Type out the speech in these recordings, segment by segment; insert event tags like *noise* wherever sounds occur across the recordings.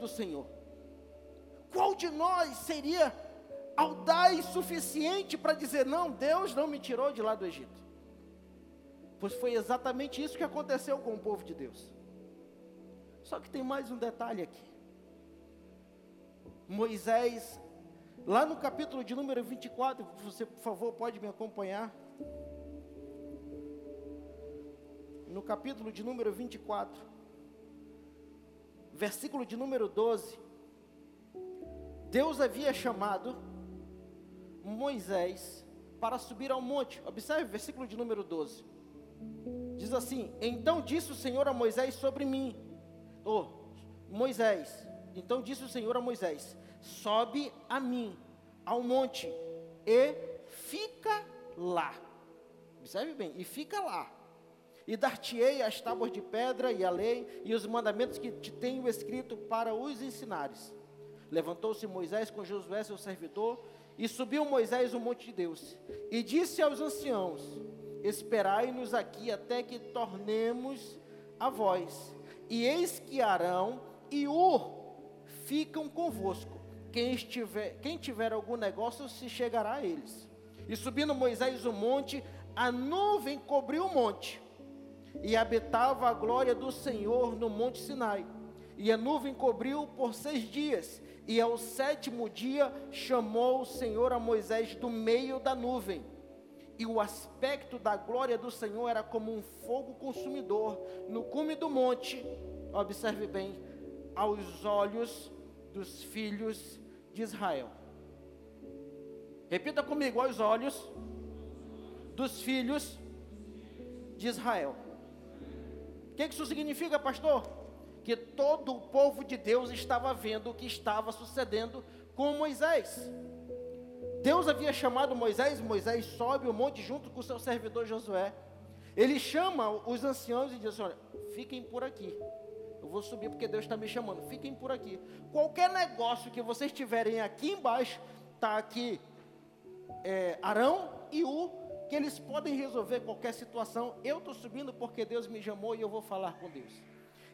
do Senhor. Qual de nós seria audaz suficiente para dizer: não, Deus não me tirou de lá do Egito? Pois foi exatamente isso que aconteceu com o povo de Deus. Só que tem mais um detalhe aqui. Moisés, lá no capítulo de número 24, você por favor pode me acompanhar. No capítulo de número 24, versículo de número 12. Deus havia chamado Moisés para subir ao monte. Observe o versículo de número 12. Diz assim: Então disse o Senhor a Moisés sobre mim, oh, Moisés, então disse o Senhor a Moisés: Sobe a mim ao monte e fica lá. Observe bem, e fica lá. E dar-te-ei as tábuas de pedra e a lei e os mandamentos que te tenho escrito para os ensinares. Levantou-se Moisés com Josué, seu servidor, e subiu Moisés o monte de Deus. E disse aos anciãos: Esperai-nos aqui até que tornemos a voz. E eis que Arão e Ur ficam convosco. Quem, estiver, quem tiver algum negócio se chegará a eles. E subindo Moisés o monte, a nuvem cobriu o monte. E habitava a glória do Senhor no monte Sinai. E a nuvem cobriu por seis dias. E ao sétimo dia chamou o Senhor a Moisés do meio da nuvem. E o aspecto da glória do Senhor era como um fogo consumidor no cume do monte. Observe bem, aos olhos dos filhos de Israel. Repita comigo, aos olhos dos filhos de Israel. O que isso significa, pastor? Que todo o povo de Deus estava vendo o que estava sucedendo com Moisés. Deus havia chamado Moisés, Moisés sobe o monte junto com o seu servidor Josué. Ele chama os anciãos e diz: Olha, fiquem por aqui. Eu vou subir porque Deus está me chamando. Fiquem por aqui. Qualquer negócio que vocês tiverem aqui embaixo, está aqui é, Arão e U, que eles podem resolver qualquer situação. Eu estou subindo porque Deus me chamou e eu vou falar com Deus.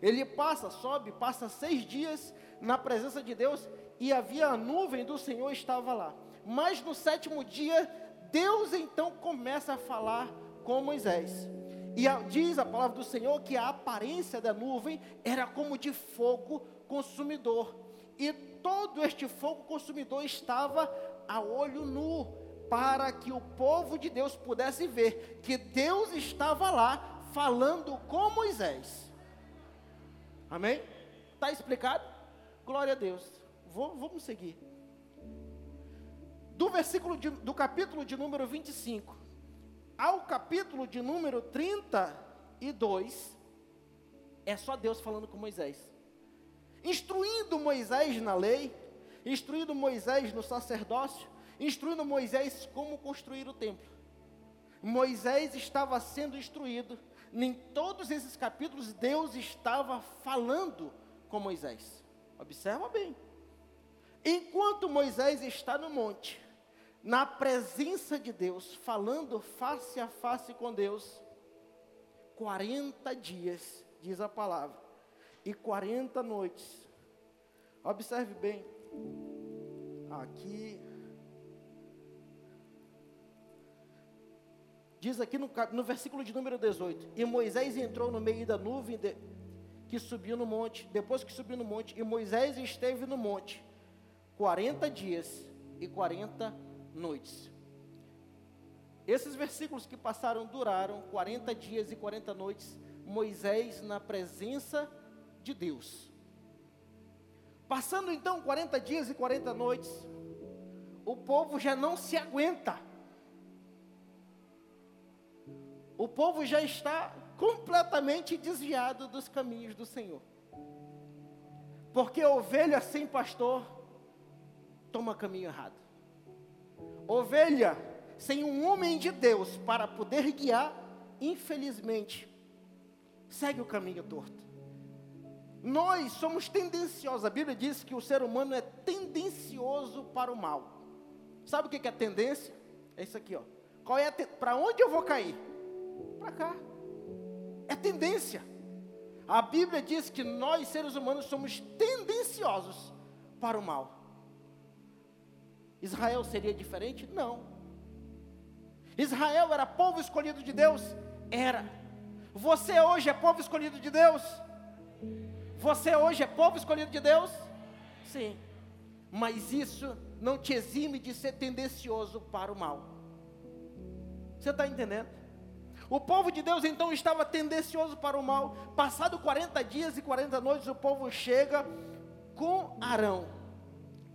Ele passa, sobe, passa seis dias na presença de Deus e havia a nuvem do Senhor estava lá. Mas no sétimo dia, Deus então começa a falar com Moisés. E a, diz a palavra do Senhor que a aparência da nuvem era como de fogo consumidor. E todo este fogo consumidor estava a olho nu, para que o povo de Deus pudesse ver que Deus estava lá falando com Moisés. Amém? Está explicado? Glória a Deus. Vou, vamos seguir. Do versículo de, do capítulo de número 25 ao capítulo de número 32, é só Deus falando com Moisés. Instruindo Moisés na lei, instruindo Moisés no sacerdócio, instruindo Moisés como construir o templo. Moisés estava sendo instruído. Em todos esses capítulos, Deus estava falando com Moisés. Observa bem. Enquanto Moisés está no monte, na presença de Deus, falando face a face com Deus, 40 dias, diz a palavra, e 40 noites. Observe bem, aqui, diz aqui no, no versículo de número 18: E Moisés entrou no meio da nuvem de, que subiu no monte, depois que subiu no monte, e Moisés esteve no monte 40 dias e 40 noites. Esses versículos que passaram duraram 40 dias e 40 noites, Moisés na presença de Deus. Passando então 40 dias e 40 noites, o povo já não se aguenta. O povo já está completamente desviado dos caminhos do Senhor. Porque ovelha sem pastor toma caminho errado. Ovelha sem um homem de Deus para poder guiar, infelizmente, segue o caminho torto. Nós somos tendenciosos. A Bíblia diz que o ser humano é tendencioso para o mal. Sabe o que é tendência? É isso aqui, ó. Qual é para onde eu vou cair? Para cá. É tendência. A Bíblia diz que nós, seres humanos, somos tendenciosos para o mal. Israel seria diferente? Não. Israel era povo escolhido de Deus? Era. Você hoje é povo escolhido de Deus? Você hoje é povo escolhido de Deus? Sim. Mas isso não te exime de ser tendencioso para o mal. Você está entendendo? O povo de Deus então estava tendencioso para o mal. Passado 40 dias e 40 noites, o povo chega com Arão,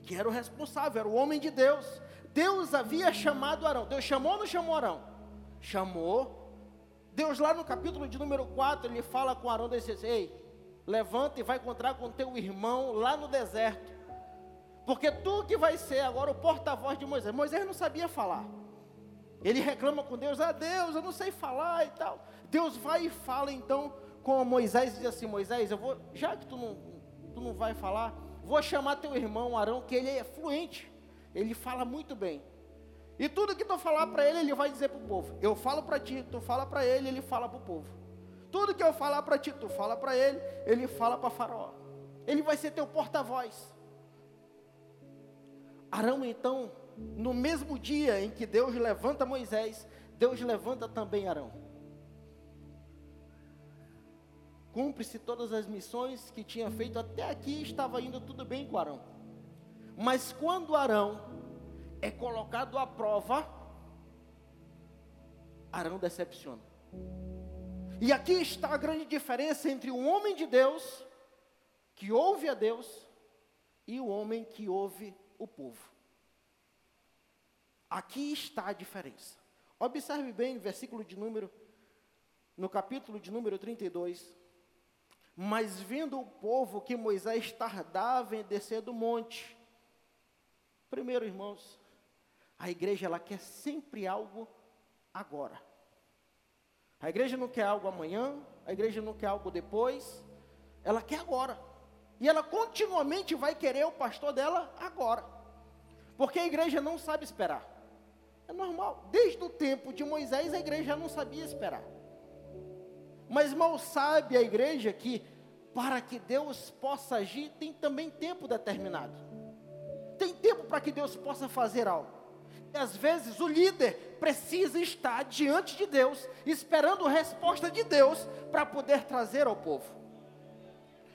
que era o responsável, era o homem de Deus. Deus havia chamado Arão. Deus chamou ou não chamou Arão? Chamou. Deus lá no capítulo de número 4, ele fala com Arão, disse assim, ei, levanta e vai encontrar com teu irmão lá no deserto. Porque tu que vai ser agora o porta-voz de Moisés. Moisés não sabia falar. Ele reclama com Deus, ah Deus, eu não sei falar e tal. Deus vai e fala então com Moisés e diz assim, Moisés, eu vou, já que tu não, tu não vai falar, vou chamar teu irmão Arão, que ele é fluente, ele fala muito bem. E tudo que tu falar para ele, ele vai dizer para o povo. Eu falo para ti, tu fala para ele, ele fala para o povo. Tudo que eu falar para ti, tu fala para ele, ele fala para Faraó. Ele vai ser teu porta-voz. Arão então no mesmo dia em que Deus levanta Moisés, Deus levanta também Arão. Cumpre-se todas as missões que tinha feito até aqui, estava indo tudo bem com Arão. Mas quando Arão é colocado à prova, Arão decepciona. E aqui está a grande diferença entre o homem de Deus, que ouve a Deus, e o homem que ouve o povo. Aqui está a diferença. Observe bem o versículo de número, no capítulo de número 32. Mas vendo o povo que Moisés tardava em descer do monte. Primeiro, irmãos, a igreja ela quer sempre algo agora. A igreja não quer algo amanhã, a igreja não quer algo depois, ela quer agora. E ela continuamente vai querer o pastor dela agora. Porque a igreja não sabe esperar. É normal. Desde o tempo de Moisés, a igreja não sabia esperar. Mas mal sabe a igreja que, para que Deus possa agir, tem também tempo determinado. Tem tempo para que Deus possa fazer algo. E às vezes o líder precisa estar diante de Deus, esperando resposta de Deus para poder trazer ao povo.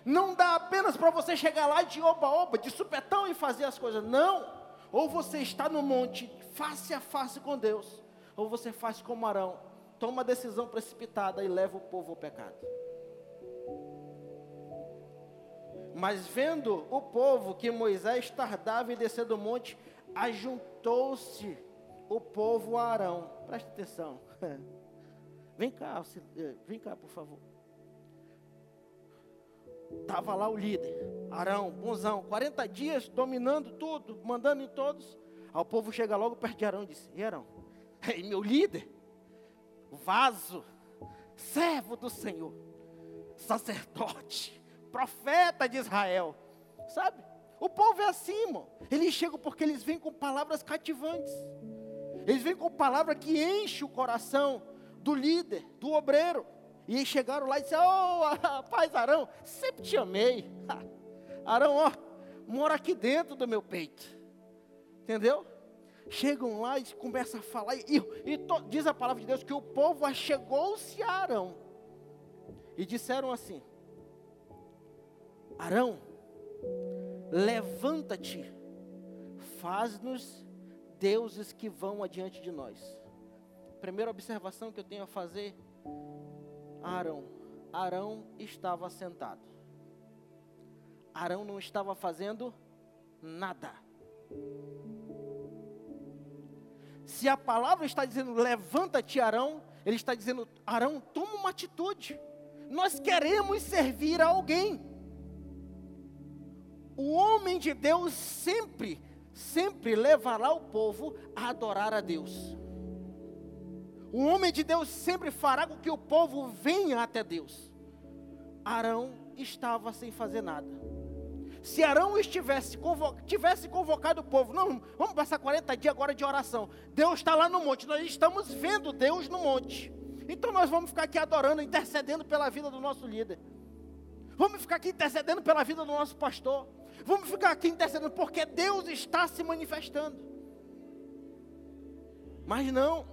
Não dá apenas para você chegar lá de oba-oba, de supetão e fazer as coisas. Não. Ou você está no monte face a face com Deus, ou você faz como Arão, toma uma decisão precipitada e leva o povo ao pecado. Mas vendo o povo que Moisés tardava em descer do monte, ajuntou-se o povo a Arão. Preste atenção. *laughs* Vem cá, eh, vem cá, por favor. Estava lá o líder, Arão, bonzão, 40 dias dominando tudo, mandando em todos. Aí o povo chega logo perto de Arão e diz: E Arão, meu líder, vaso, servo do Senhor, sacerdote, profeta de Israel, sabe? O povo é assim, irmão. Eles chegam porque eles vêm com palavras cativantes. Eles vêm com palavra que enche o coração do líder, do obreiro. E chegaram lá e disseram: oh, *laughs* rapaz Arão, sempre te amei. *laughs* Arão, ó, mora aqui dentro do meu peito. Entendeu? Chegam lá e começam a falar. E, e to, diz a palavra de Deus que o povo achegou-se a Arão. E disseram assim: Arão, levanta-te, faz-nos deuses que vão adiante de nós. Primeira observação que eu tenho a fazer Arão. Arão estava sentado. Arão não estava fazendo nada. Se a palavra está dizendo levanta-te, Arão, ele está dizendo, Arão, toma uma atitude. Nós queremos servir a alguém. O homem de Deus sempre, sempre levará o povo a adorar a Deus. O homem de Deus sempre fará com que o povo venha até Deus. Arão estava sem fazer nada. Se Arão estivesse convo tivesse convocado o povo, não, vamos passar 40 dias agora de oração. Deus está lá no monte, nós estamos vendo Deus no monte. Então nós vamos ficar aqui adorando, intercedendo pela vida do nosso líder. Vamos ficar aqui intercedendo pela vida do nosso pastor. Vamos ficar aqui intercedendo porque Deus está se manifestando. Mas não.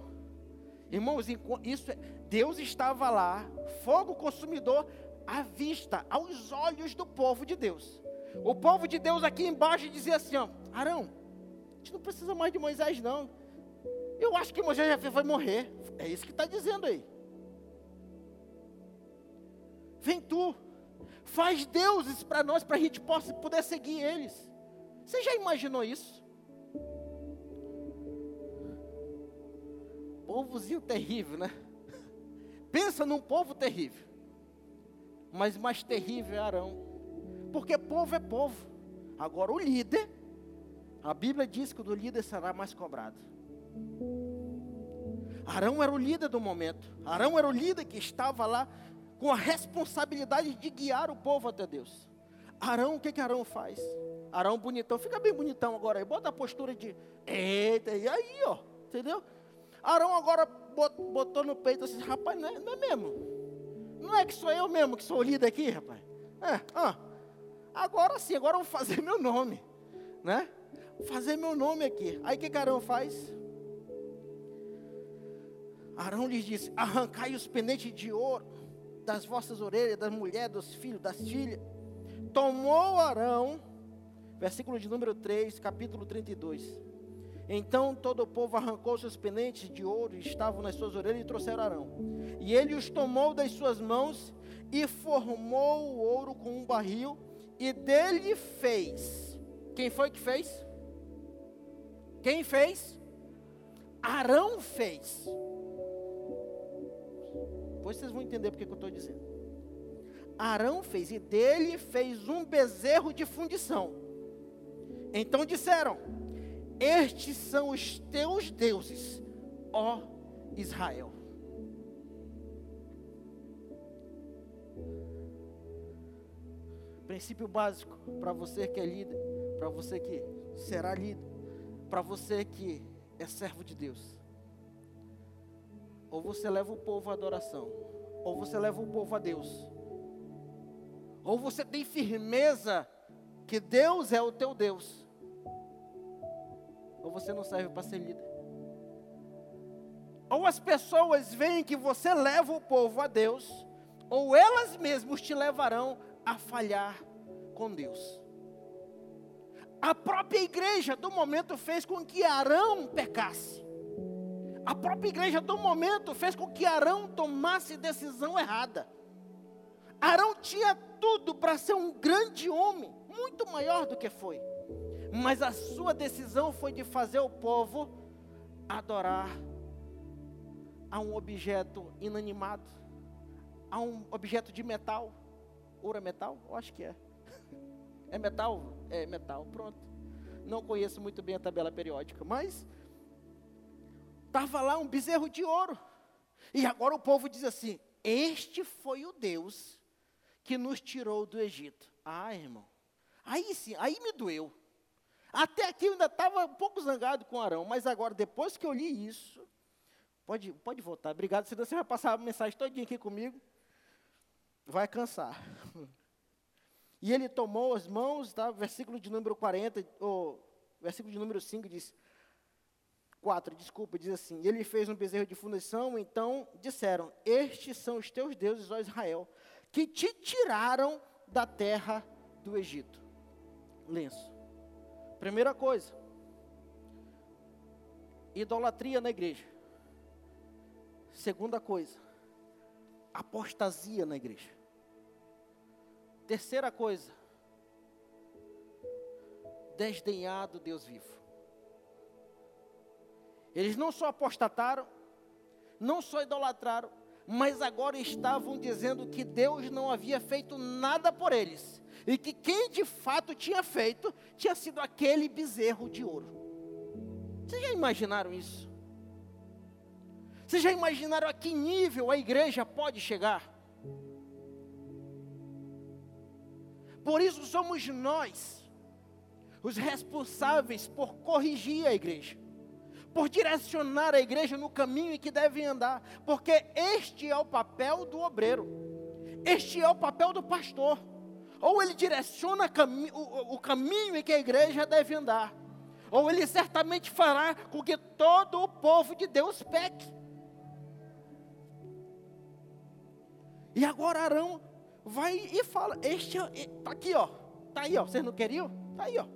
Irmãos, isso é, Deus estava lá, fogo consumidor à vista, aos olhos do povo de Deus. O povo de Deus aqui embaixo dizia assim, ó, Arão, a gente não precisa mais de Moisés não. Eu acho que Moisés já vai morrer. É isso que está dizendo aí. Vem tu, faz deuses para nós, para a gente possa poder seguir eles. Você já imaginou isso? Povozinho terrível, né? *laughs* Pensa num povo terrível. Mas mais terrível é Arão. Porque povo é povo. Agora o líder, a Bíblia diz que o do líder será mais cobrado. Arão era o líder do momento. Arão era o líder que estava lá com a responsabilidade de guiar o povo até Deus. Arão, o que que Arão faz? Arão bonitão, fica bem bonitão agora aí, bota a postura de, eita, e aí, ó, entendeu? Arão agora botou no peito assim, rapaz, não é, não é mesmo? Não é que sou eu mesmo que sou o líder aqui, rapaz? É, ah, agora sim, agora eu vou fazer meu nome, né? Vou fazer meu nome aqui. Aí o que, que Arão faz? Arão lhes disse: arrancai os pendentes de ouro das vossas orelhas, das mulheres, dos filhos, das filhas. Tomou Arão, versículo de número 3, capítulo 32. Então todo o povo arrancou seus pendentes de ouro, estavam nas suas orelhas, e trouxeram Arão. E ele os tomou das suas mãos e formou o ouro com um barril, e dele fez. Quem foi que fez? Quem fez? Arão fez depois vocês vão entender porque que eu estou dizendo. Arão fez, e dele fez um bezerro de fundição. Então disseram: Estes são os teus deuses, ó Israel. Princípio básico para você que é líder, para você que será líder, para você que é servo de Deus. Ou você leva o povo à adoração, ou você leva o povo a Deus. Ou você tem firmeza que Deus é o teu Deus. Ou você não serve para ser líder. Ou as pessoas veem que você leva o povo a Deus, ou elas mesmas te levarão a falhar com Deus. A própria igreja do momento fez com que Arão pecasse. A própria igreja do momento fez com que Arão tomasse decisão errada. Arão tinha tudo para ser um grande homem, muito maior do que foi. Mas a sua decisão foi de fazer o povo adorar a um objeto inanimado, a um objeto de metal. Ouro é metal? Eu acho que é. É metal? É metal, pronto. Não conheço muito bem a tabela periódica, mas Estava lá um bezerro de ouro. E agora o povo diz assim: Este foi o Deus que nos tirou do Egito. Ah, irmão. Aí sim, aí me doeu. Até aqui eu ainda estava um pouco zangado com Arão, mas agora, depois que eu li isso, pode, pode voltar, obrigado, senão você vai passar a mensagem todinha aqui comigo, vai cansar. E ele tomou as mãos, tá? versículo de número 40, ou versículo de número 5 diz: 4, desculpa, diz assim: Ele fez um bezerro de fundição, então disseram: Estes são os teus deuses, ó Israel, que te tiraram da terra do Egito. Lenço. Primeira coisa: idolatria na igreja. Segunda coisa: apostasia na igreja. Terceira coisa: desdenhado Deus vivo. Eles não só apostataram, não só idolatraram, mas agora estavam dizendo que Deus não havia feito nada por eles. E que quem de fato tinha feito tinha sido aquele bezerro de ouro. Vocês já imaginaram isso? Vocês já imaginaram a que nível a igreja pode chegar? Por isso somos nós os responsáveis por corrigir a igreja por direcionar a igreja no caminho em que deve andar, porque este é o papel do obreiro, este é o papel do pastor. ou ele direciona cami o, o caminho em que a igreja deve andar, ou ele certamente fará com que todo o povo de Deus peque. E agora Arão vai e fala: Este está aqui, ó. Está aí, ó. Vocês não queriam? Está aí, ó.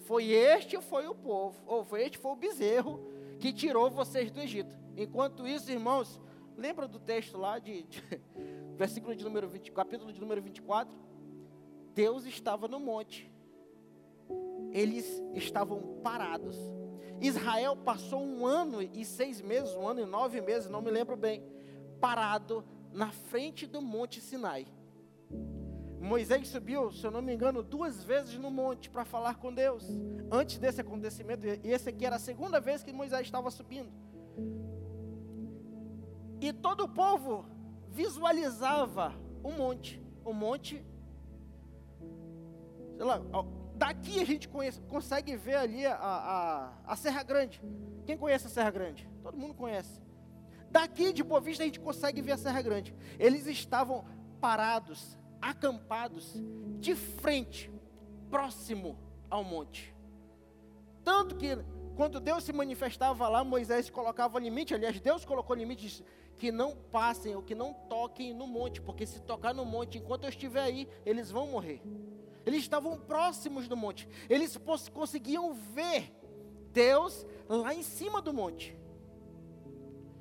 Foi este foi o povo, ou foi este foi o bezerro que tirou vocês do Egito. Enquanto isso, irmãos, lembra do texto lá de, de *laughs* versículo de número 20, capítulo de número 24? Deus estava no monte. Eles estavam parados. Israel passou um ano e seis meses, um ano e nove meses, não me lembro bem, parado na frente do monte Sinai. Moisés subiu, se eu não me engano, duas vezes no monte para falar com Deus. Antes desse acontecimento, e esse aqui era a segunda vez que Moisés estava subindo. E todo o povo visualizava o monte. O monte. Sei lá, daqui a gente conhece, consegue ver ali a, a, a Serra Grande. Quem conhece a Serra Grande? Todo mundo conhece. Daqui de Boa Vista a gente consegue ver a Serra Grande. Eles estavam parados, acampados, de frente, próximo ao monte. Tanto que quando Deus se manifestava lá, Moisés colocava limite, aliás, Deus colocou limites que não passem ou que não toquem no monte, porque se tocar no monte enquanto eu estiver aí, eles vão morrer. Eles estavam próximos do monte, eles conseguiam ver Deus lá em cima do monte.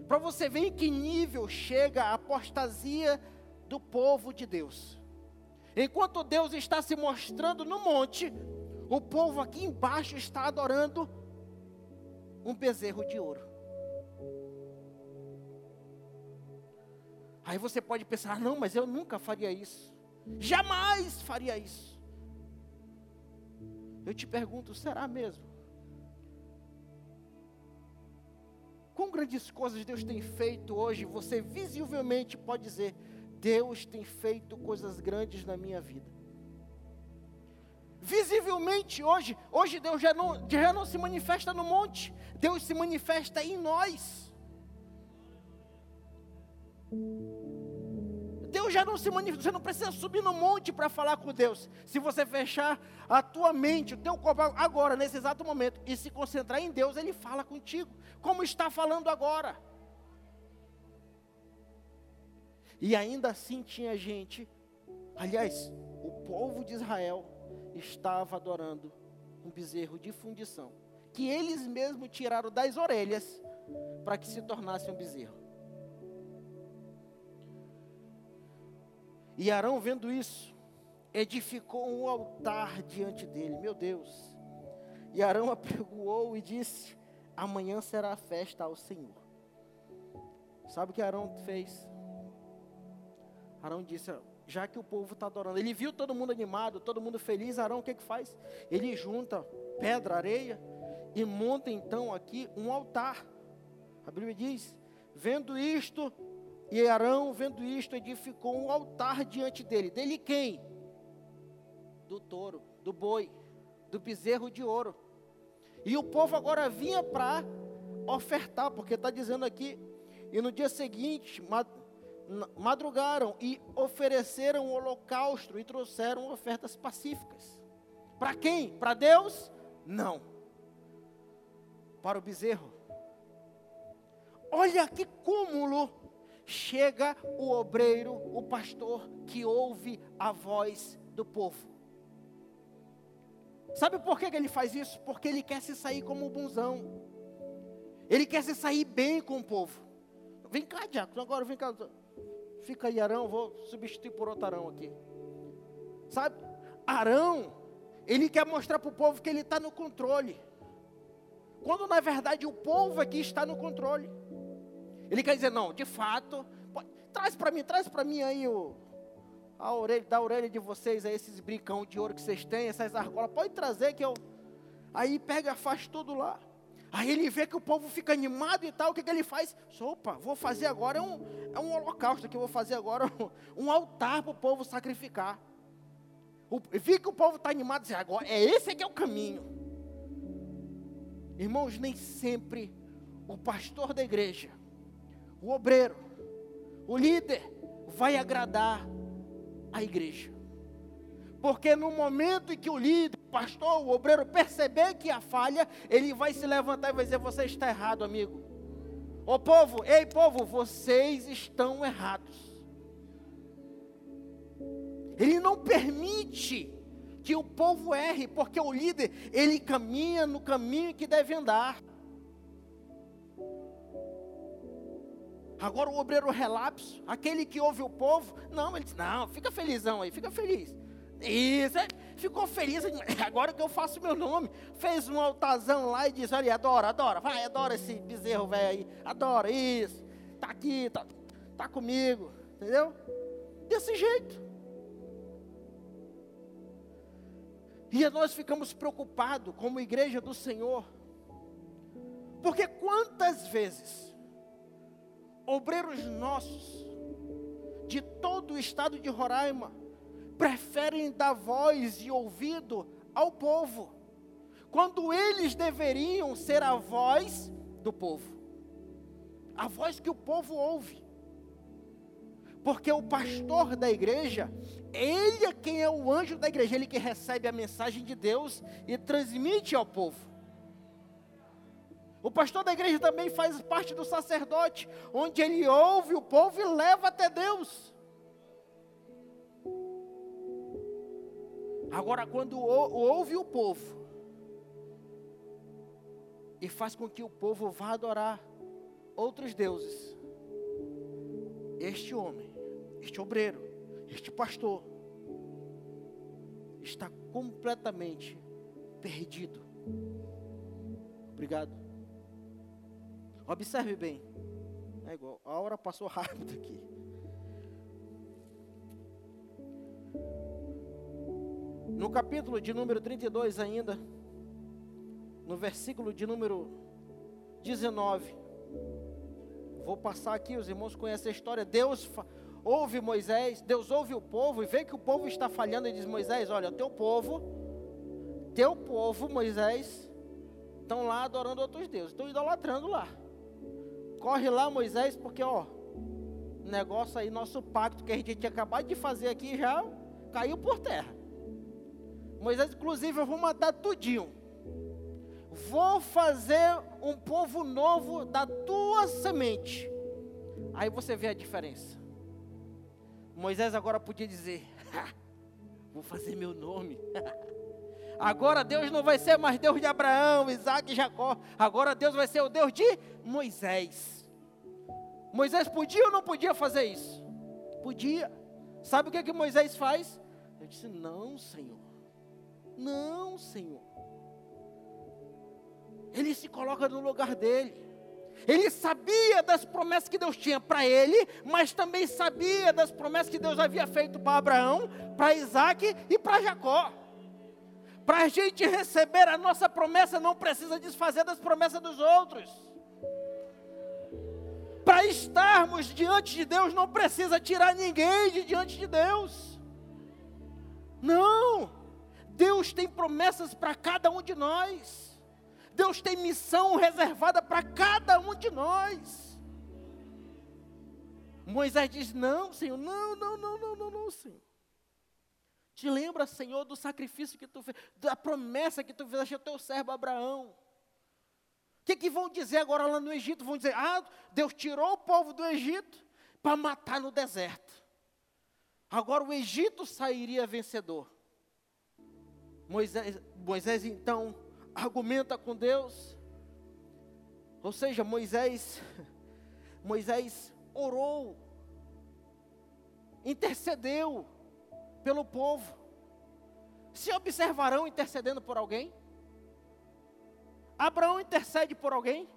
Para você ver em que nível chega a apostasia do povo de Deus. Enquanto Deus está se mostrando no monte, o povo aqui embaixo está adorando um bezerro de ouro. Aí você pode pensar: não, mas eu nunca faria isso. Jamais faria isso. Eu te pergunto: será mesmo? Quão grandes coisas Deus tem feito hoje, você visivelmente pode dizer: Deus tem feito coisas grandes na minha vida. Visivelmente hoje, hoje Deus já não, já não se manifesta no monte, Deus se manifesta em nós. Deus já não se manifesta, você não precisa subir no monte para falar com Deus. Se você fechar a tua mente, o teu corpo agora, nesse exato momento, e se concentrar em Deus, Ele fala contigo, como está falando agora. E ainda assim tinha gente, aliás, o povo de Israel estava adorando um bezerro de fundição, que eles mesmos tiraram das orelhas para que se tornasse um bezerro. E Arão, vendo isso, edificou um altar diante dele, meu Deus. E Arão *laughs* apregoou e disse: Amanhã será a festa ao Senhor. Sabe o que Arão fez? Arão disse: Já que o povo está adorando, ele viu todo mundo animado, todo mundo feliz. Arão, o que, que faz? Ele junta pedra, areia e monta então aqui um altar. A Bíblia diz: Vendo isto, e Arão, vendo isto, edificou um altar diante dele. Dele quem? Do touro, do boi, do bezerro de ouro. E o povo agora vinha para ofertar, porque está dizendo aqui. E no dia seguinte, madrugaram e ofereceram o holocausto e trouxeram ofertas pacíficas. Para quem? Para Deus? Não. Para o bezerro. Olha que cúmulo chega o obreiro, o pastor, que ouve a voz do povo. Sabe por que ele faz isso? Porque ele quer se sair como um bonzão. Ele quer se sair bem com o povo. Vem cá, Diácono, agora vem cá. Fica aí, Arão, vou substituir por outro Arão aqui. Sabe? Arão, ele quer mostrar para o povo que ele está no controle. Quando na verdade o povo aqui está no controle. Ele quer dizer, não, de fato, pode, traz para mim, traz para mim aí o, a orelha, da orelha de vocês, aí, esses bricão de ouro que vocês têm, essas argolas, pode trazer que eu. Aí pega, faz tudo lá. Aí ele vê que o povo fica animado e tal, o que, que ele faz? Opa, vou fazer agora um, é um holocausto que eu vou fazer agora, um, um altar para o povo sacrificar. O, que o povo está animado, diz, agora é esse que é o caminho. Irmãos, nem sempre o pastor da igreja o obreiro, o líder, vai agradar a igreja. Porque no momento em que o líder, o pastor, o obreiro perceber que há falha, ele vai se levantar e vai dizer: Você está errado, amigo. Ô povo, ei povo, vocês estão errados. Ele não permite que o povo erre, porque o líder, ele caminha no caminho que deve andar. Agora o obreiro relapso, aquele que ouve o povo, não, ele diz, não, fica felizão aí, fica feliz. Isso, é, ficou feliz, agora que eu faço meu nome. Fez um altarzão lá e diz, olha, adora, adora, vai, adora esse bezerro velho aí, adora isso, tá aqui, tá, tá comigo, entendeu? Desse jeito. E nós ficamos preocupados como igreja do Senhor. Porque quantas vezes obreiros nossos de todo o estado de Roraima preferem dar voz e ouvido ao povo, quando eles deveriam ser a voz do povo, a voz que o povo ouve. Porque o pastor da igreja, ele é quem é o anjo da igreja, ele que recebe a mensagem de Deus e transmite ao povo. O pastor da igreja também faz parte do sacerdote, onde ele ouve o povo e leva até Deus. Agora, quando ouve o povo e faz com que o povo vá adorar outros deuses, este homem, este obreiro, este pastor, está completamente perdido. Obrigado. Observe bem. É igual, a hora passou *laughs* rápido aqui. No capítulo de número 32 ainda, no versículo de número 19. Vou passar aqui, os irmãos conhecem a história. Deus ouve Moisés, Deus ouve o povo e vê que o povo está falhando e diz: Moisés, olha, teu povo, teu povo, Moisés, estão lá adorando outros deuses, estão idolatrando lá. Corre lá, Moisés, porque ó, negócio aí, nosso pacto que a gente tinha acabado de fazer aqui já caiu por terra. Moisés, inclusive, eu vou matar tudinho. Vou fazer um povo novo da tua semente. Aí você vê a diferença. Moisés agora podia dizer: *laughs* Vou fazer meu nome. *laughs* Agora Deus não vai ser mais Deus de Abraão, Isaac e Jacó. Agora Deus vai ser o Deus de Moisés. Moisés podia ou não podia fazer isso? Podia. Sabe o que, que Moisés faz? Eu disse: Não, Senhor. Não, Senhor. Ele se coloca no lugar dele. Ele sabia das promessas que Deus tinha para ele, mas também sabia das promessas que Deus havia feito para Abraão, para Isaac e para Jacó. Para a gente receber a nossa promessa, não precisa desfazer das promessas dos outros. Para estarmos diante de Deus, não precisa tirar ninguém de diante de Deus. Não. Deus tem promessas para cada um de nós. Deus tem missão reservada para cada um de nós. Moisés diz: Não, Senhor, não, não, não, não, não, não, Senhor. Te lembra, Senhor, do sacrifício que tu fez, da promessa que tu fizeste ao teu servo Abraão. O que, que vão dizer agora lá no Egito? Vão dizer: Ah, Deus tirou o povo do Egito para matar no deserto. Agora o Egito sairia vencedor. Moisés, Moisés então argumenta com Deus. Ou seja, Moisés, Moisés orou, intercedeu pelo povo. Se observarão intercedendo por alguém? Abraão intercede por alguém?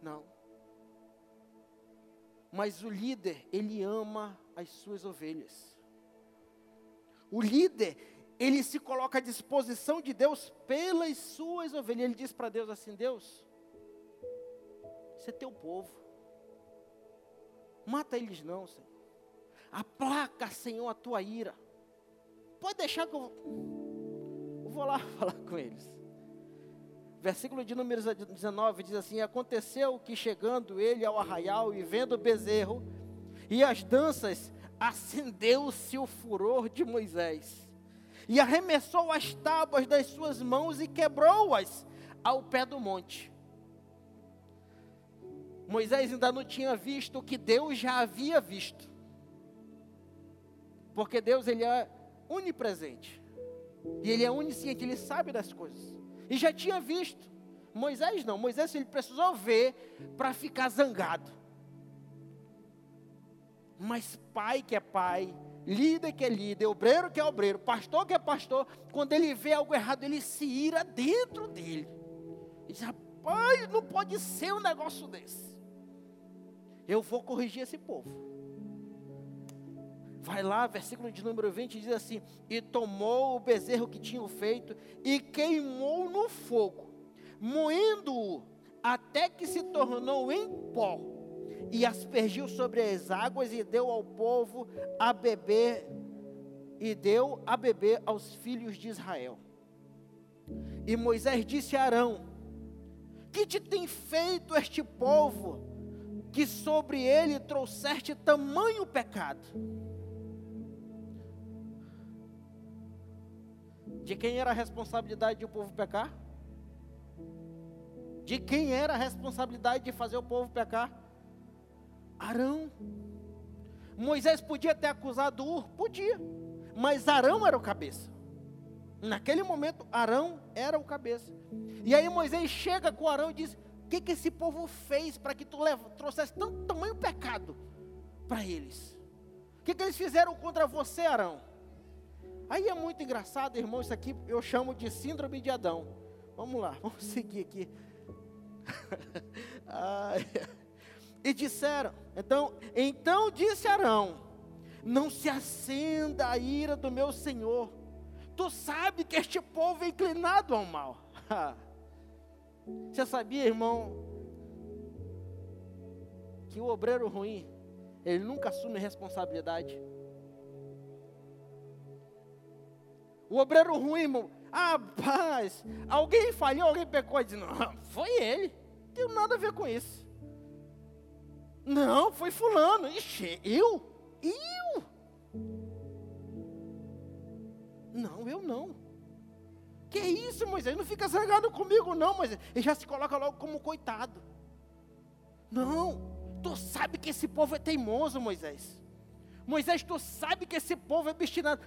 Não. Mas o líder, ele ama as suas ovelhas. O líder, ele se coloca à disposição de Deus pelas suas ovelhas. Ele diz para Deus assim: Deus, você é teu povo. Mata eles não, Senhor. Aplaca, Senhor, a tua ira pode deixar que eu, vou lá *laughs* falar com eles. Versículo de número 19 diz assim: Aconteceu que chegando ele ao arraial e vendo o bezerro e as danças, acendeu-se o furor de Moisés. e arremessou as tábuas das suas mãos e quebrou-as ao pé do monte. Moisés ainda não tinha visto o que Deus já havia visto. Porque Deus ele é onipresente. E ele é onisciente, ele sabe das coisas. E já tinha visto. Moisés não, Moisés ele precisou ver para ficar zangado. Mas pai que é pai, líder que é líder, obreiro que é obreiro, pastor que é pastor, quando ele vê algo errado, ele se ira dentro dele. Ele diz: rapaz, não pode ser um negócio desse. Eu vou corrigir esse povo. Vai lá, versículo de número 20 diz assim: E tomou o bezerro que tinham feito e queimou no fogo, moendo-o até que se tornou em pó, e aspergiu sobre as águas e deu ao povo a beber, e deu a beber aos filhos de Israel. E Moisés disse a Arão: Que te tem feito este povo, que sobre ele trouxeste tamanho pecado? De quem era a responsabilidade de o povo pecar? De quem era a responsabilidade de fazer o povo pecar? Arão. Moisés podia ter acusado Ur? Podia. Mas Arão era o cabeça. Naquele momento, Arão era o cabeça. E aí Moisés chega com Arão e diz: O que, que esse povo fez para que tu leva, trouxesse tanto tamanho pecado para eles? O que, que eles fizeram contra você, Arão? Aí é muito engraçado, irmão, isso aqui eu chamo de síndrome de Adão. Vamos lá, *laughs* vamos seguir aqui. *laughs* e disseram, então, então disse Arão: Não se acenda a ira do meu senhor. Tu sabe que este povo é inclinado ao mal. *laughs* Você sabia, irmão, que o obreiro ruim, ele nunca assume responsabilidade. O obreiro ruim, ah, paz, alguém falhou, alguém pecou, diz, não, foi ele, não tem nada a ver com isso. Não, foi fulano, ixi, eu? Eu? Não, eu não. Que isso, Moisés? Não fica zangado comigo, não, Moisés. Ele já se coloca logo como coitado. Não, tu sabe que esse povo é teimoso, Moisés. Moisés, tu sabe que esse povo é obstinado.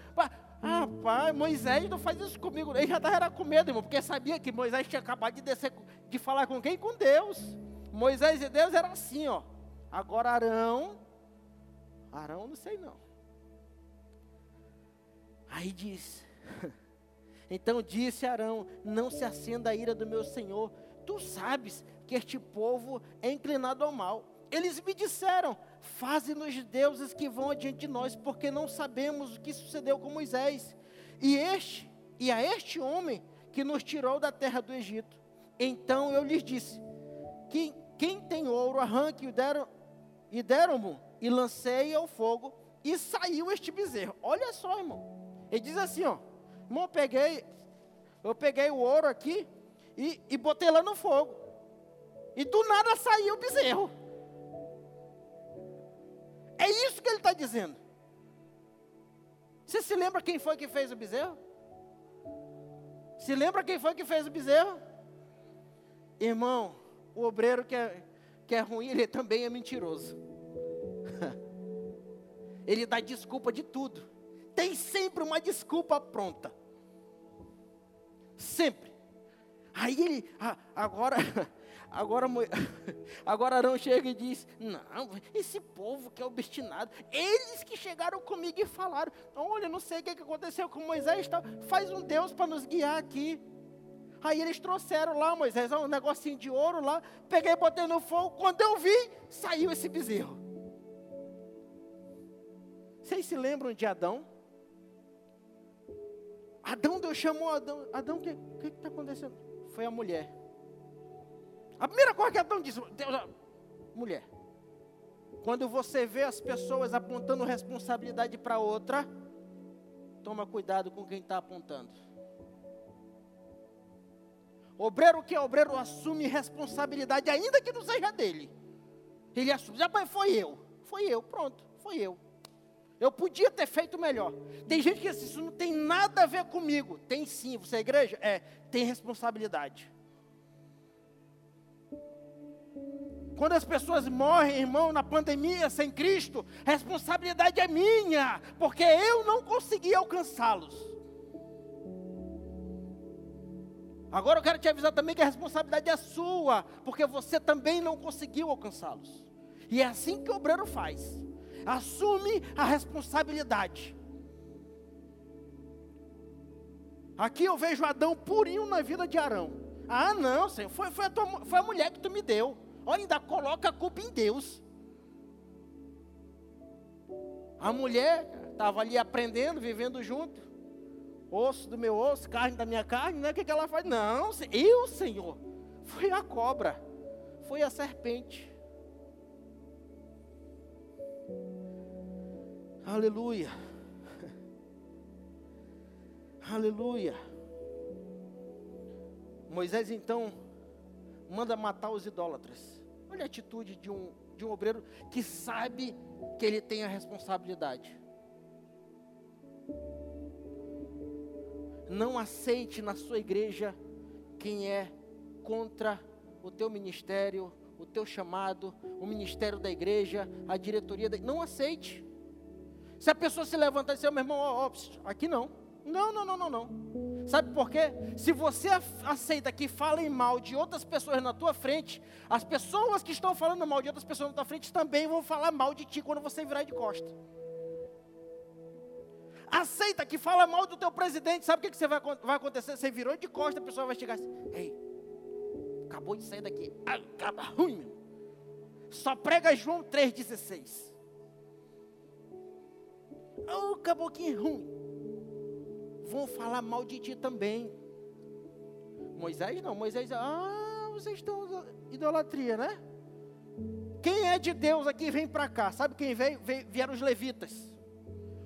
Ah, pai, Moisés não faz isso comigo. Ele já estava com medo, irmão, porque sabia que Moisés tinha acabado de descer, de falar com quem? Com Deus. Moisés e Deus era assim, ó. Agora Arão, Arão não sei não. Aí diz, *laughs* então disse Arão, não se acenda a ira do meu Senhor. Tu sabes que este povo é inclinado ao mal. Eles me disseram, Faze-nos deuses que vão adiante de nós, porque não sabemos o que sucedeu com Moisés. E este, e a este homem que nos tirou da terra do Egito. Então eu lhes disse: que quem tem ouro, arranque e deram e deram-mo e lancei ao fogo e saiu este bezerro. Olha só, irmão. Ele diz assim, ó, irmão, eu peguei, eu peguei o ouro aqui e, e botei lá no fogo. E do nada saiu o bezerro. É isso que ele está dizendo. Você se lembra quem foi que fez o bezerro? Se lembra quem foi que fez o bezerro? Irmão, o obreiro que é, que é ruim, ele também é mentiroso. *laughs* ele dá desculpa de tudo. Tem sempre uma desculpa pronta. Sempre. Aí ele, agora, *laughs* Agora, *laughs* agora Arão chega e diz: Não, esse povo que é obstinado, eles que chegaram comigo e falaram: Olha, não sei o que aconteceu com Moisés, tal, faz um Deus para nos guiar aqui. Aí eles trouxeram lá, Moisés, um negocinho de ouro lá, peguei botei no fogo. Quando eu vi, saiu esse bezerro. Vocês se lembram de Adão? Adão, Deus chamou Adão. Adão, o que está acontecendo? Foi a mulher. A primeira coisa que Adão disse, Deus, mulher. Quando você vê as pessoas apontando responsabilidade para outra, toma cuidado com quem está apontando. Obreiro que é obreiro assume responsabilidade, ainda que não seja dele. Ele assume, já foi eu, foi eu, pronto, foi eu. Eu podia ter feito melhor. Tem gente que diz, isso não tem nada a ver comigo. Tem sim, você é igreja? É, tem responsabilidade. Quando as pessoas morrem, irmão, na pandemia, sem Cristo, a responsabilidade é minha, porque eu não consegui alcançá-los. Agora eu quero te avisar também que a responsabilidade é sua, porque você também não conseguiu alcançá-los. E é assim que o obreiro faz. Assume a responsabilidade. Aqui eu vejo Adão purinho na vida de Arão. Ah, não, Senhor, foi, foi, a, tua, foi a mulher que tu me deu. Olha, ainda coloca a culpa em Deus. A mulher estava ali aprendendo, vivendo junto. Osso do meu osso, carne da minha carne, né? O que, que ela faz? Não, eu, Senhor. Foi a cobra, foi a serpente. Aleluia. Aleluia. Moisés então manda matar os idólatras. Olha a atitude de um, de um obreiro que sabe que ele tem a responsabilidade. Não aceite na sua igreja quem é contra o teu ministério, o teu chamado, o ministério da igreja, a diretoria da... Não aceite. Se a pessoa se levantar e dizer, meu irmão, ó, ó, aqui não. Não, não, não, não, não. Sabe por quê? Se você aceita que falem mal de outras pessoas na tua frente, as pessoas que estão falando mal de outras pessoas na tua frente também vão falar mal de ti quando você virar de costa. Aceita que fala mal do teu presidente, sabe o que, que você vai, vai acontecer? Você virou de costa, a pessoa vai chegar assim, ei, acabou de sair daqui, acaba ruim, meu. Só prega João 3,16. Oh, caboquinho ruim vão falar mal de ti também. Moisés não, Moisés, ah, vocês estão idolatria, né? Quem é de Deus aqui vem para cá. Sabe quem veio? Vieram os levitas.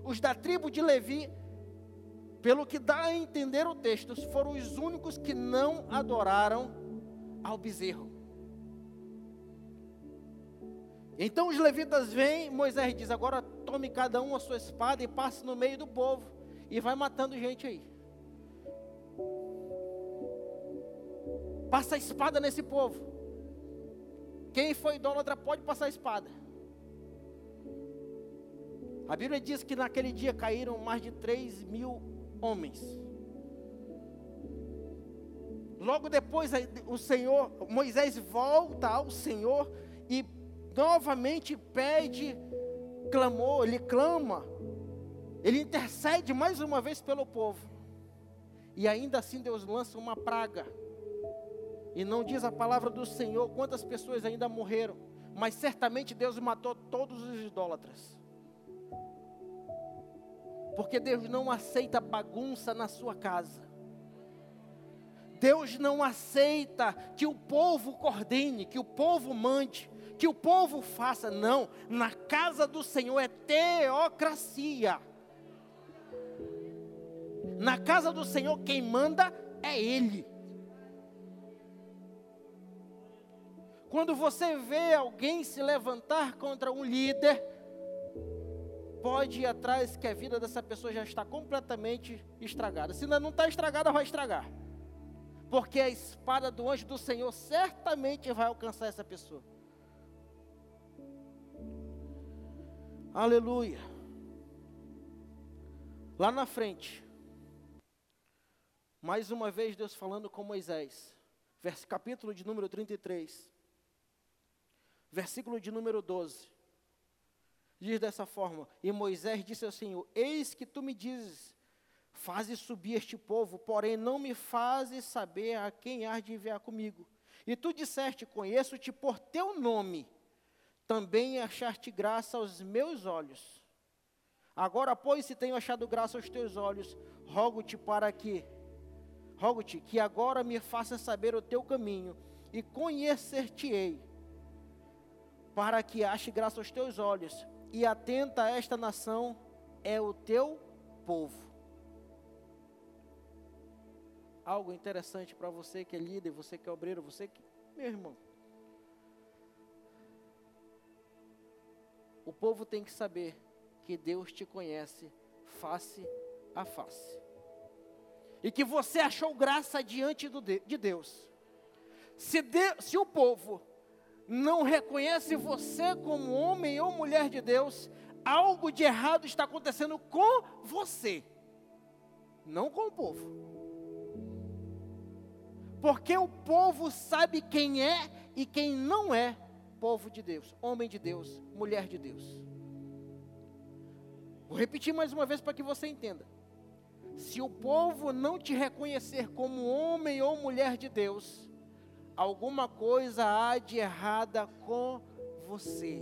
Os da tribo de Levi, pelo que dá a entender o texto, foram os únicos que não adoraram ao bezerro. Então os levitas vêm, Moisés diz: agora tome cada um a sua espada e passe no meio do povo e vai matando gente aí. Passa a espada nesse povo. Quem foi idólatra pode passar a espada. A Bíblia diz que naquele dia caíram mais de 3 mil homens. Logo depois, o Senhor, Moisés volta ao Senhor e novamente pede, clamou, ele clama ele intercede mais uma vez pelo povo. E ainda assim Deus lança uma praga. E não diz a palavra do Senhor quantas pessoas ainda morreram. Mas certamente Deus matou todos os idólatras. Porque Deus não aceita bagunça na sua casa. Deus não aceita que o povo coordene, que o povo mande, que o povo faça. Não, na casa do Senhor é teocracia. Na casa do Senhor, quem manda é Ele. Quando você vê alguém se levantar contra um líder, pode ir atrás que a vida dessa pessoa já está completamente estragada. Se não está estragada, vai estragar. Porque a espada do anjo do Senhor certamente vai alcançar essa pessoa. Aleluia. Lá na frente, mais uma vez Deus falando com Moisés. Capítulo de número 33. Versículo de número 12. Diz dessa forma: E Moisés disse ao Senhor: Eis que tu me dizes, faze subir este povo, porém não me fazes saber a quem há de enviar comigo. E tu disseste: Conheço-te por teu nome, também achaste graça aos meus olhos. Agora, pois, se tenho achado graça aos teus olhos, rogo-te para que rogo-te que agora me faça saber o teu caminho e conhecer-te-ei, para que ache graça aos teus olhos, e atenta a esta nação é o teu povo. Algo interessante para você que é líder, você que é obreiro, você que, meu irmão. O povo tem que saber que Deus te conhece face a face. E que você achou graça diante de Deus. Se, de, se o povo não reconhece você como homem ou mulher de Deus, algo de errado está acontecendo com você, não com o povo. Porque o povo sabe quem é e quem não é povo de Deus, homem de Deus, mulher de Deus. Vou repetir mais uma vez para que você entenda. Se o povo não te reconhecer como homem ou mulher de Deus, alguma coisa há de errada com você.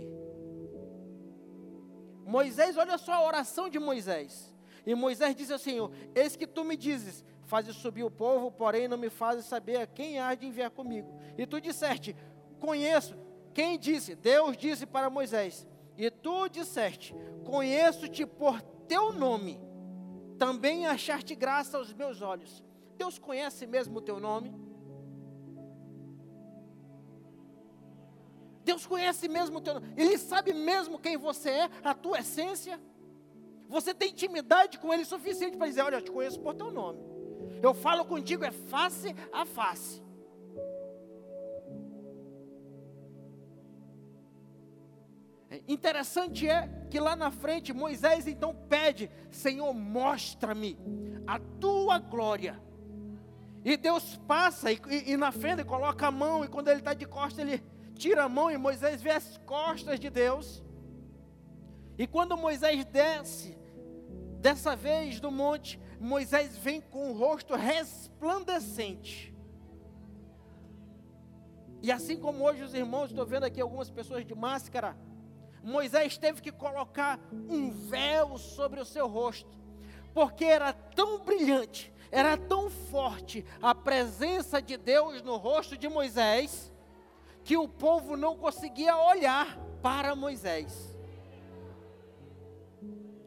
Moisés, olha só a oração de Moisés. E Moisés disse ao Senhor: Eis que tu me dizes, fazes subir o povo, porém não me fazes saber a quem há de enviar comigo. E tu disseste: Conheço. Quem disse? Deus disse para Moisés. E tu disseste: Conheço-te por teu nome. Também achaste graça aos meus olhos. Deus conhece mesmo o teu nome? Deus conhece mesmo o teu nome. Ele sabe mesmo quem você é, a tua essência. Você tem intimidade com Ele suficiente para dizer: Olha, eu te conheço por teu nome. Eu falo contigo, é face a face. Interessante é que lá na frente Moisés então pede: Senhor, mostra-me a tua glória. E Deus passa e, e, e na frente coloca a mão, e quando ele está de costas, ele tira a mão e Moisés vê as costas de Deus. E quando Moisés desce, Dessa vez do monte, Moisés vem com o rosto resplandecente. E assim como hoje os irmãos, estou vendo aqui algumas pessoas de máscara, Moisés teve que colocar um véu sobre o seu rosto, porque era tão brilhante, era tão forte a presença de Deus no rosto de Moisés, que o povo não conseguia olhar para Moisés.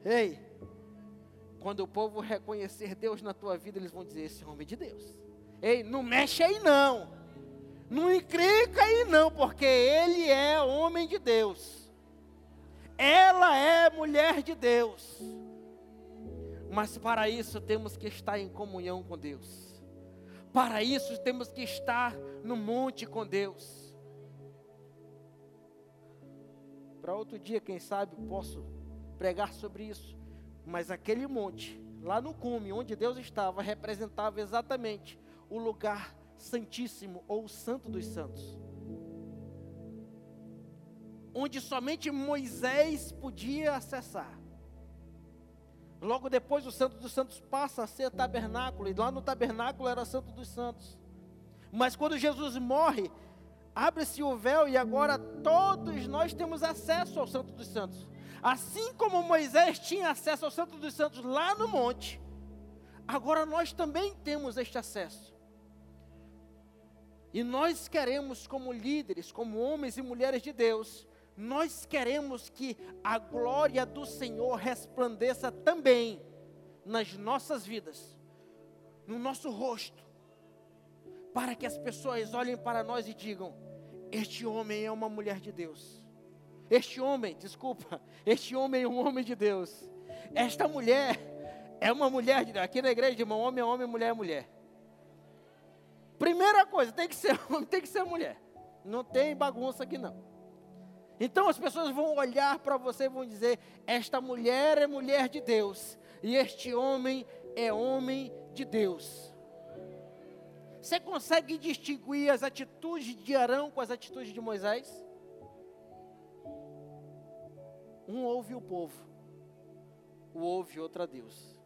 Ei, quando o povo reconhecer Deus na tua vida, eles vão dizer: esse é homem de Deus. Ei, não mexe aí não. Não encrenca aí não, porque ele é homem de Deus. Ela é mulher de Deus. Mas para isso temos que estar em comunhão com Deus. Para isso temos que estar no monte com Deus. Para outro dia, quem sabe, posso pregar sobre isso. Mas aquele monte, lá no cume, onde Deus estava, representava exatamente o lugar santíssimo ou o santo dos santos. Onde somente Moisés podia acessar. Logo depois, o Santo dos Santos passa a ser tabernáculo, e lá no tabernáculo era Santo dos Santos. Mas quando Jesus morre, abre-se o véu e agora todos nós temos acesso ao Santo dos Santos. Assim como Moisés tinha acesso ao Santo dos Santos lá no monte, agora nós também temos este acesso. E nós queremos, como líderes, como homens e mulheres de Deus, nós queremos que a glória do Senhor resplandeça também nas nossas vidas, no nosso rosto, para que as pessoas olhem para nós e digam: Este homem é uma mulher de Deus. Este homem, desculpa, *laughs* este homem é um homem de Deus. Esta mulher é uma mulher de Deus. Aqui na igreja, irmão, homem é homem, mulher é mulher. Primeira coisa, tem que ser *laughs* homem, tem que ser mulher. Não tem bagunça aqui não. Então as pessoas vão olhar para você e vão dizer: esta mulher é mulher de Deus e este homem é homem de Deus. Você consegue distinguir as atitudes de Arão com as atitudes de Moisés? Um ouve o povo, o ouve outro a Deus.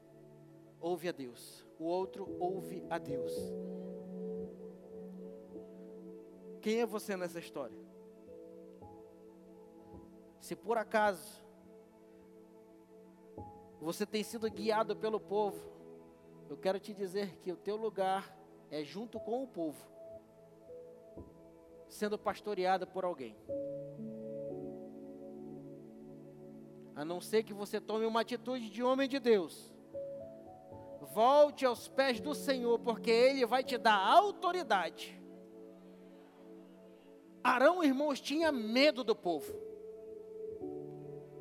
Ouve a Deus, o outro ouve a Deus. Quem é você nessa história? Se por acaso você tem sido guiado pelo povo, eu quero te dizer que o teu lugar é junto com o povo, sendo pastoreado por alguém. a não ser que você tome uma atitude de homem de Deus. Volte aos pés do Senhor, porque Ele vai te dar autoridade. Arão, irmãos, tinha medo do povo.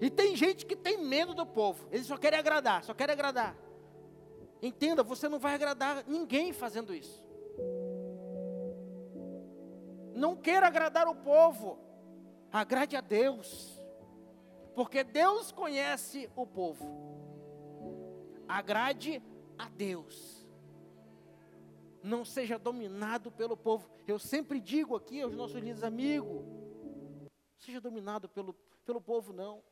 E tem gente que tem medo do povo. Eles só querem agradar, só querem agradar. Entenda, você não vai agradar ninguém fazendo isso. Não queira agradar o povo. Agrade a Deus. Porque Deus conhece o povo. Agrade a Deus. Não seja dominado pelo povo. Eu sempre digo aqui aos nossos líderes amigos: seja dominado pelo, pelo povo, não.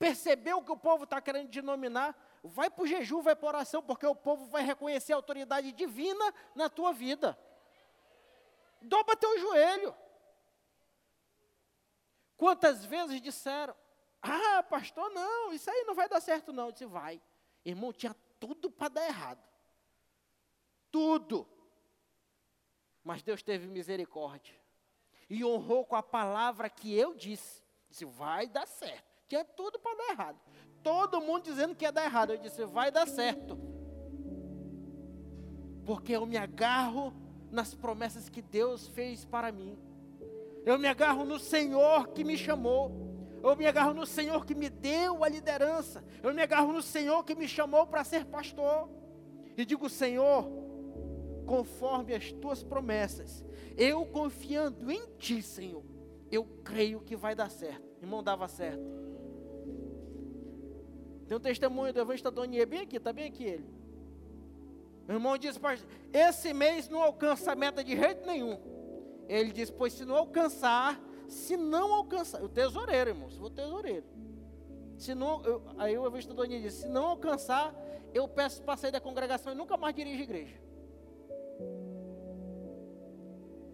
Percebeu que o povo está querendo denominar? Vai para o jejum, vai para a oração, porque o povo vai reconhecer a autoridade divina na tua vida. Dobra teu joelho. Quantas vezes disseram: Ah, pastor, não, isso aí não vai dar certo, não. Eu disse: Vai. Irmão, tinha tudo para dar errado. Tudo. Mas Deus teve misericórdia. E honrou com a palavra que eu disse. Disse: Vai dar certo. Tinha tudo para dar errado. Todo mundo dizendo que ia dar errado. Eu disse: Vai dar certo. Porque eu me agarro nas promessas que Deus fez para mim. Eu me agarro no Senhor que me chamou. Eu me agarro no Senhor que me deu a liderança. Eu me agarro no Senhor que me chamou para ser pastor. E digo, Senhor, conforme as tuas promessas, eu confiando em ti, Senhor, eu creio que vai dar certo. Irmão, dava certo. Tem um testemunho do evangelista Donier bem aqui, está bem aqui ele. Meu irmão disse, esse mês não alcança a meta de jeito nenhum. Ele disse: Pois se não alcançar, se não alcançar, o tesoureiro, irmão, se for tesoureiro. Se não, eu, aí o investidor disse: Se não alcançar, eu peço para sair da congregação e nunca mais dirige a igreja.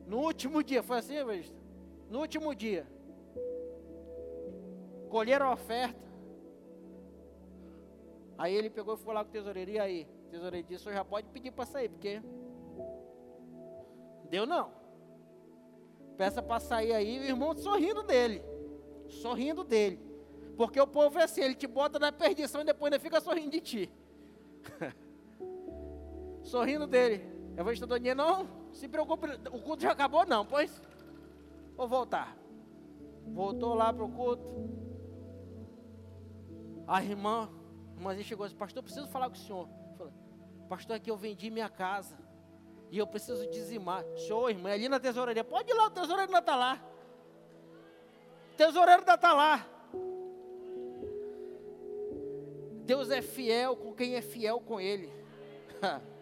No último dia, foi assim, evangelista? No último dia, colheram a oferta. Aí ele pegou e foi lá com o tesoureiro. E aí? O tesoureiro disse: O já pode pedir para sair, porque. Deu não. Peça para sair aí, o irmão sorrindo dele. Sorrindo dele. Porque o povo é assim, ele te bota na perdição e depois ainda fica sorrindo de ti. *laughs* sorrindo dele. Eu vou estudar dinheiro, não se preocupe, o culto já acabou não, pois vou voltar. Voltou lá para o culto. A irmã, a irmãzinha chegou e disse, pastor, preciso falar com o senhor. Falei, pastor, é que eu vendi minha casa. E eu preciso dizimar. Show, irmã, é ali na tesouraria. Pode ir lá, o tesoureiro ainda está lá. O tesoureiro ainda está lá. Deus é fiel com quem é fiel com Ele. *laughs*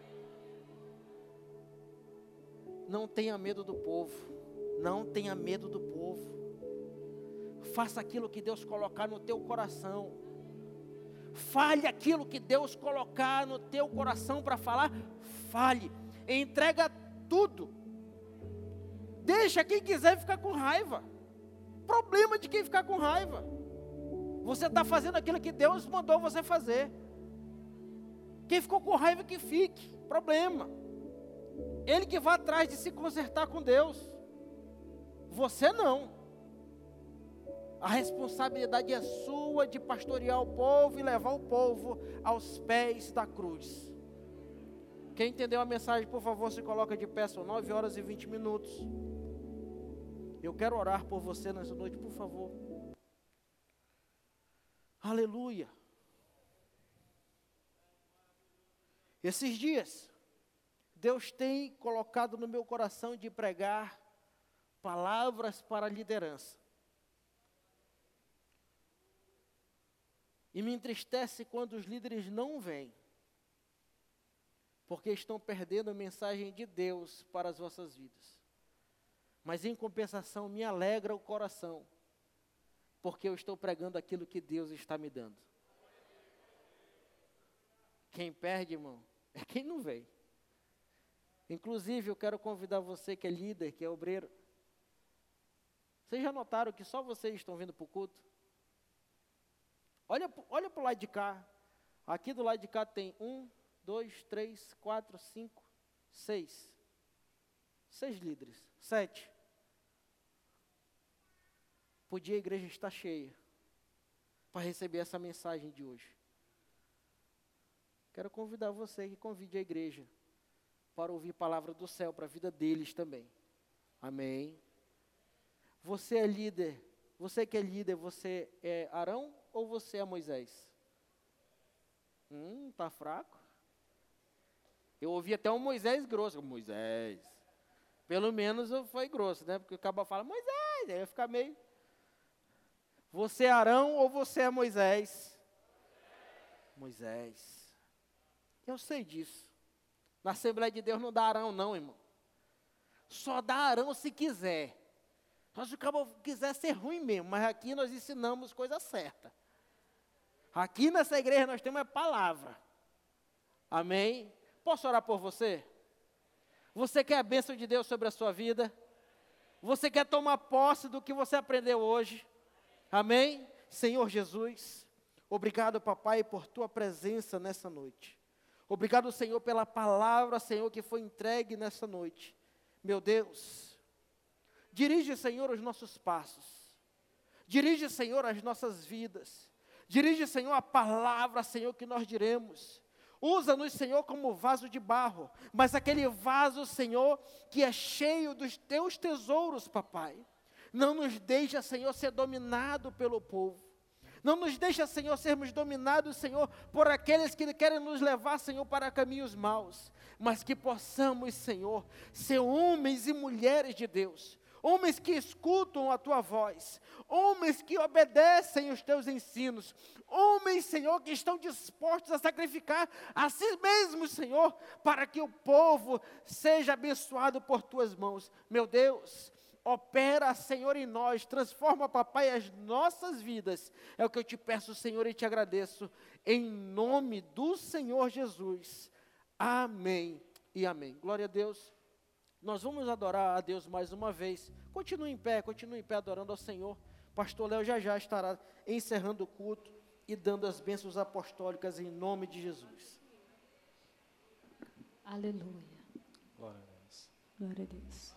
Não tenha medo do povo. Não tenha medo do povo. Faça aquilo que Deus colocar no teu coração. Fale aquilo que Deus colocar no teu coração para falar. Fale entrega tudo. Deixa quem quiser ficar com raiva. Problema de quem ficar com raiva. Você está fazendo aquilo que Deus mandou você fazer. Quem ficou com raiva que fique. Problema. Ele que vai atrás de se consertar com Deus. Você não. A responsabilidade é sua de pastorear o povo e levar o povo aos pés da cruz. Quem entendeu a mensagem, por favor, se coloca de pé, são 9 horas e 20 minutos. Eu quero orar por você nessa noite, por favor. Aleluia. Esses dias, Deus tem colocado no meu coração de pregar palavras para a liderança. E me entristece quando os líderes não vêm porque estão perdendo a mensagem de Deus para as vossas vidas. Mas em compensação, me alegra o coração, porque eu estou pregando aquilo que Deus está me dando. Quem perde, irmão, é quem não vem. Inclusive, eu quero convidar você que é líder, que é obreiro. Vocês já notaram que só vocês estão vindo para o culto? Olha, olha para o lado de cá. Aqui do lado de cá tem um, dois, três, quatro, cinco, seis. Seis líderes. Sete. Podia a igreja estar cheia para receber essa mensagem de hoje. Quero convidar você que convide a igreja para ouvir a palavra do céu para a vida deles também. Amém. Você é líder Você que é líder, você é Arão ou você é Moisés? Hum, tá fraco? Eu ouvi até um Moisés grosso. Moisés. Pelo menos foi grosso, né? Porque o cabo fala, Moisés, aí eu ficar meio. Você é Arão ou você é Moisés? Moisés. Eu sei disso. Na Assembleia de Deus não dá Arão, não, irmão. Só dá Arão se quiser. Nós o cabo quiser ser ruim mesmo, mas aqui nós ensinamos coisa certa. Aqui nessa igreja nós temos a palavra. Amém? Posso orar por você? Você quer a bênção de Deus sobre a sua vida? Você quer tomar posse do que você aprendeu hoje? Amém? Senhor Jesus, obrigado, papai, por tua presença nessa noite. Obrigado, Senhor, pela palavra, Senhor, que foi entregue nessa noite. Meu Deus, dirige, Senhor, os nossos passos. Dirige, Senhor, as nossas vidas. Dirige, Senhor, a palavra, Senhor, que nós diremos. Usa-nos, Senhor, como vaso de barro, mas aquele vaso, Senhor, que é cheio dos teus tesouros, papai. Não nos deixa, Senhor, ser dominado pelo povo. Não nos deixa, Senhor, sermos dominados, Senhor, por aqueles que querem nos levar, Senhor, para caminhos maus. Mas que possamos, Senhor, ser homens e mulheres de Deus. Homens que escutam a tua voz, homens que obedecem os teus ensinos, homens, Senhor, que estão dispostos a sacrificar a si mesmos, Senhor, para que o povo seja abençoado por tuas mãos. Meu Deus, opera, Senhor, em nós, transforma, papai, as nossas vidas. É o que eu te peço, Senhor, e te agradeço, em nome do Senhor Jesus. Amém e amém. Glória a Deus. Nós vamos adorar a Deus mais uma vez. Continue em pé, continue em pé adorando ao Senhor. Pastor Léo já já estará encerrando o culto e dando as bênçãos apostólicas em nome de Jesus. Aleluia. Glória a Deus. Glória a Deus.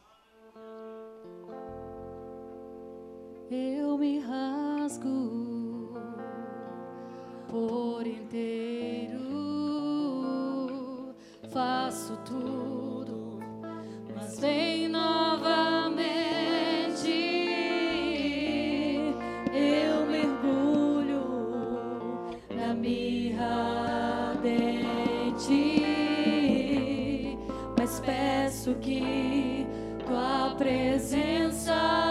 Eu me rasgo por inteiro, faço tudo, peço que tua presença